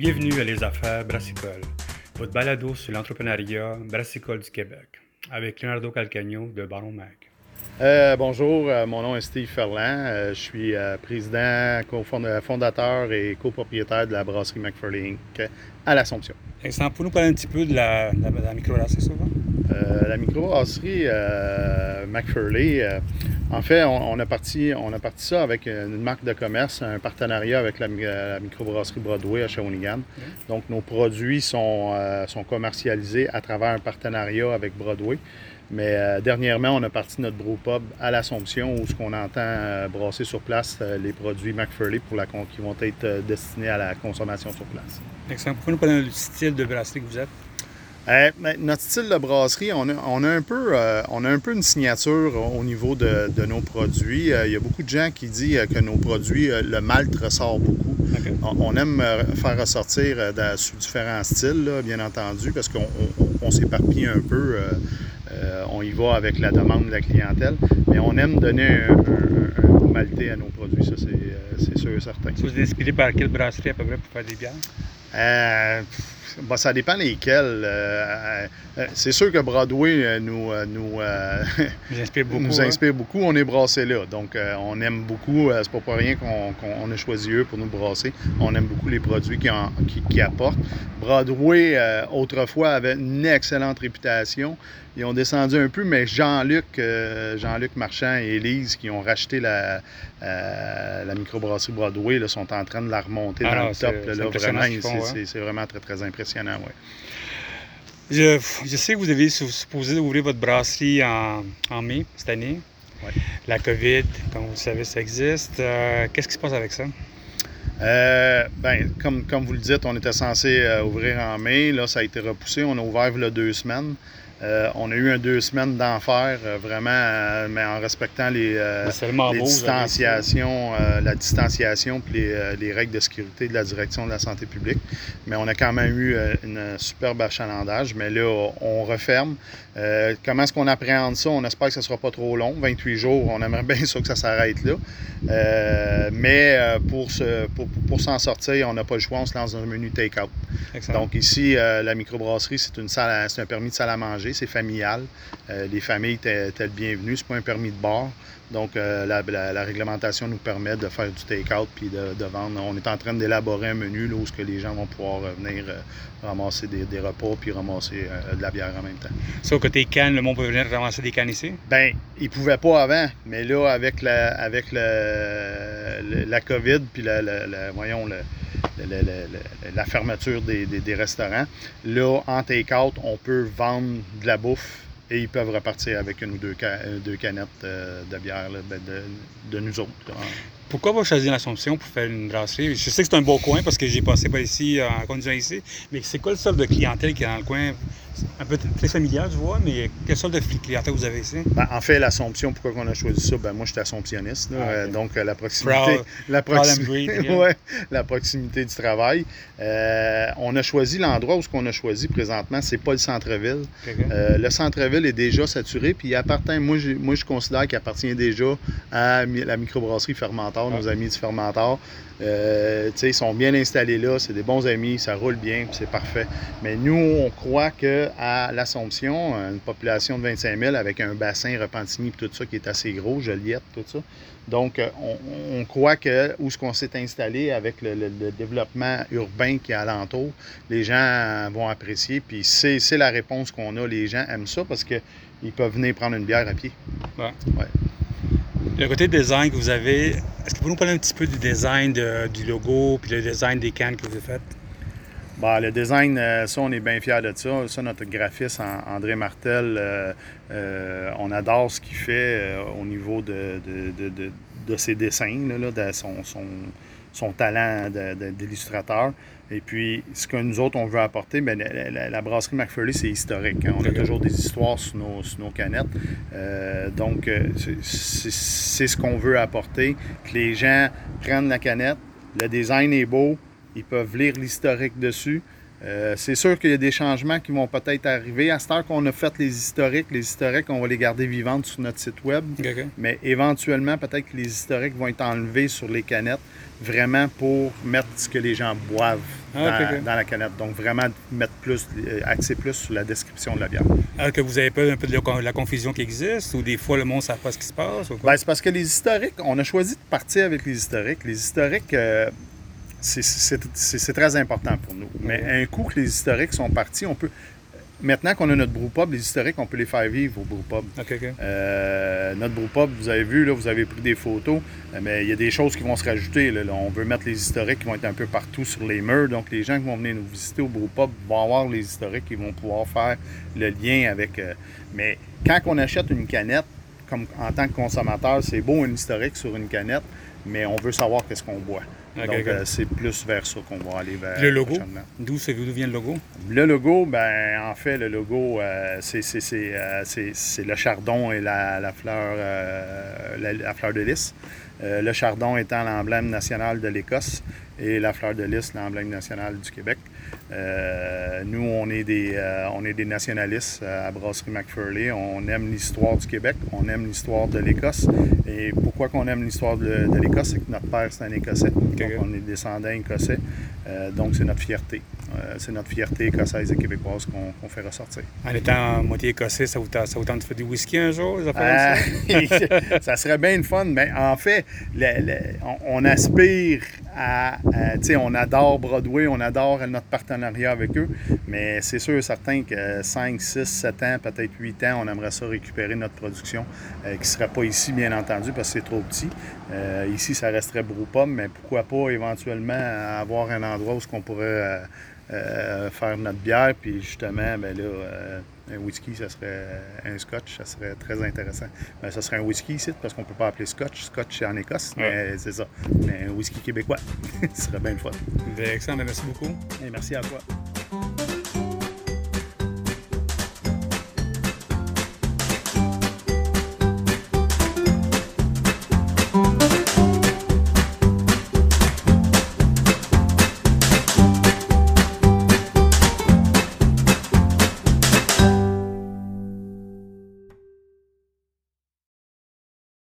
Bienvenue à Les Affaires Brassicole, votre balado sur l'entrepreneuriat brassicole du Québec, avec Leonardo Calcagno de Baron Mag. Euh, bonjour, euh, mon nom est Steve Ferland. Euh, je suis président, fondateur et copropriétaire de la brasserie McFarlane Inc. à l'Assomption. Vincent, pour nous parler un petit peu de la, de la, de la microbrasserie, ça va? Euh, la microbrasserie euh, McFarlane, euh, en fait, on, on a parti, on a parti ça avec une marque de commerce, un partenariat avec la, euh, la microbrasserie Broadway à Shawinigan. Donc, nos produits sont, euh, sont commercialisés à travers un partenariat avec Broadway. Mais euh, dernièrement, on a parti notre brewpub à l'Assomption où ce qu'on entend euh, brasser sur place euh, les produits McFarlane pour la con- qui vont être euh, destinés à la consommation sur place. Vincent, pour nous parler du style de brasserie que vous êtes? Euh, notre style de brasserie, on a, on a un, peu, euh, on a un peu une signature au niveau de, de nos produits. Euh, Il y a beaucoup de gens qui disent que nos produits, le malt ressort beaucoup. On, on aime faire ressortir dans- sous différents styles, là, bien entendu, parce qu'on on, on s'éparpille un peu. on y va avec la demande de la clientèle, mais on aime donner un, un- maltais à nos produits, ça c'est c'est sûr et certain. Vous êtes inspiré par quelle brasserie à peu près pour faire des bières? Euh, ça dépend lesquels. Euh, euh, c'est sûr que Broadway euh, nous, euh, nous, euh, Vous inspire beaucoup. nous hein? inspire beaucoup. On est brassé là. Donc, euh, on aime beaucoup. euh, c'est pas pour rien qu'on qu'on- on a choisi eux pour nous brasser. On aime beaucoup les produits qu'ils en- qui, qui apportent. Broadway, euh, autrefois, avait une excellente réputation. Ils ont descendu un peu, mais Jean-Luc euh, Jean-Luc Marchand et Élise, qui ont racheté la, euh, la microbrasserie Broadway, là, sont en train de la remonter Ah dans non, le c'est- top. c'est là, impressionnant vraiment, font, c'est- hein. c'est c'est vraiment très, très impressionnant. Je, je sais que vous avez su- supposé ouvrir votre brasserie en, en mai cette année. Ouais. La COVID, comme vous le savez, ça existe. Euh, Qu'est-ce qui se passe avec ça? Euh, ben, comme, comme vous le dites, on était censé euh, ouvrir en mai. Là, ça a été repoussé. On a ouvert il y a deux semaines. Euh, on a eu un deux semaines d'enfer, euh, vraiment, euh, mais en respectant les, beau. distanciations, la distanciation puis les, les règles de sécurité de la direction de la santé publique. Mais on a quand même eu une superbe achalandage. Mais là, on referme. Comment est-ce qu'on appréhende ça? On espère que ce ne sera pas trop long. 28 jours, on aimerait bien ça que ça s'arrête là. Mais pour, se- pour, pour- pour s'en sortir, on n'a pas le choix. On se lance dans un menu take-out. Donc ici, la microbrasserie, c'est une salle, c'est un permis de salle à manger, c'est familial. Euh, les familles étaient le bienvenu, c'est pas un permis de bar. Donc euh, la, la- la réglementation nous permet de faire du take-out puis de, de vendre. On est en train d'élaborer un menu là, où ce que les gens vont pouvoir euh, venir ramasser des, des repas puis ramasser de la bière en même temps. Ça, au côté canne, le monde peut venir ramasser des cannes ici? Ben, ils pouvaient pas avant, mais là, avec la, avec la COVID, puis la- voyons, le- la fermeture des, des- restaurants, là, en take-out, on peut vendre de la bouffe et ils peuvent repartir avec une ou deux, euh, canettes euh, de bière ben, de, de nous autres. Pourquoi vous choisir l'Assomption pour faire une brasserie? Je sais que c'est un beau coin parce que j'ai passé par ici euh, en conduisant ici, mais c'est quoi le sorte de clientèle qui est dans le coin? Un peu très familial, je vois, mais quelle sorte de clientèle vous avez ici? Ben, en fait, l'Assomption, pourquoi on a choisi ça? Ben, moi, je suis assomptionniste. là, Ah, euh, donc, euh, la proximité, Proud- la, ouais, la proximité du travail. Euh, on a choisi l'endroit où ce qu'on a choisi présentement, c'est pas le centre-ville. Euh, le centre-ville est déjà saturé, puis il appartient, moi, je, moi, je considère qu'il appartient déjà à la microbrasserie Fermentor, nos amis du Fermentor. Ils sont bien installés là, c'est des bons amis, ça roule bien, puis c'est parfait. Mais nous, on croit qu'à l'Assomption, une population de 25 000 avec un bassin Repentigny tout ça qui est assez gros, Joliette, tout ça. Donc, euh, on, on croit que où ce qu'on s'est installé avec le, le- le développement urbain qui est alentour, les gens vont apprécier. Puis c'est c'est la réponse qu'on a. Les gens aiment ça parce qu'ils peuvent venir prendre une bière à pied. Le côté design que vous avez, est-ce que vous pouvez nous parler un petit peu du design de- du logo puis le design des cannes que vous avez faites? Bon, le design, euh, ça, on est bien fiers de ça. Ça, notre graphiste, An- André Martel, euh, euh, on adore ce qu'il fait au niveau de, de, de- de- de ses dessins, là, de son, son, son talent d'illustrateur. Et puis, ce que nous autres, on veut apporter, bien, la, la- la brasserie McFarlane, c'est historique. hein. On a toujours des histoires sur nos, sur nos canettes. Euh, donc, c'est ce qu'on veut apporter, que les gens prennent la canette, le design est beau, ils peuvent lire l'historique dessus, Euh, c'est sûr qu'il y a des changements qui vont peut-être arriver. À cette heure qu'on a fait les historiques, les historiques, on va les garder vivantes sur notre site web. Mais éventuellement, peut-être que les historiques vont être enlevés sur les canettes, vraiment pour mettre ce que les gens boivent Ah, dans, la canette. Donc, vraiment mettre plus, euh, axer plus sur la description de la bière. Alors que vous avez peur un peu de la, la confusion qui existe ou des fois le monde ne sait pas ce qui se passe ou quoi? Ben, c'est parce que les historiques, on a choisi de partir avec les historiques. Les historiques, euh, c'est- très important pour nous. Mais un coup que les historiques sont partis, on peut. Maintenant qu'on a notre brewpub, les historiques, on peut les faire vivre au brewpub. OK, OK. Euh, notre brewpub, vous avez vu, là, vous avez pris des photos, euh, mais il y a des choses qui vont se rajouter. là. Là, on veut mettre les historiques qui vont être un peu partout sur les murs. Donc, les gens qui vont venir nous visiter au brewpub vont avoir les historiques ils vont pouvoir faire le lien avec. euh, mais quand on achète une canette, comme en tant que consommateur, c'est beau un historique sur une canette, mais on veut savoir qu'est-ce qu'on boit. Donc, euh, c'est plus vers ça qu'on va aller vers Le logo? D'où vient le logo? Le logo, ben en fait, le logo, euh, c'est- c'est c'est, euh, c'est- le chardon et la, la fleur, la, la fleur de lys. Le chardon étant l'emblème national de l'Écosse et la fleur de lys l'emblème national du Québec. Euh, nous, on est des, euh, on est des nationalistes euh, à Brasserie McFurley. On aime l'histoire du Québec, on aime l'histoire de l'Écosse. Et pourquoi qu'on aime l'histoire de, de l'Écosse, c'est que notre père, c'est un Écossais. Donc, on est descendant écossais. Euh, donc, c'est notre fierté. C'est notre fierté écossaise et québécoise qu'on qu'on fait ressortir. En étant moitié écossais, ça vous, tente- ça vous tente de faire du whisky un jour, comme ça? Ça serait bien le fun, mais en fait, le- le- on, on aspire sais, on adore Broadway, on adore notre partenariat avec eux, mais c'est sûr et certain que 5, 6, 7 ans, peut-être 8 ans, on aimerait ça récupérer notre production, euh, qui ne serait pas ici, bien entendu, parce que c'est trop petit. Euh, ici, ça resterait Brewpub, mais pourquoi pas éventuellement avoir un endroit où on pourrait euh, euh, faire notre bière, puis justement, ben là, euh, un whisky, ça serait un scotch, ça serait très intéressant. Ben, ça serait un whisky ici, parce qu'on peut pas appeler scotch. Scotch, c'est en Écosse, mais c'est ça. Mais un whisky québécois, ce serait bien le fun. Ben, excellent, ben, merci beaucoup. Et merci à toi.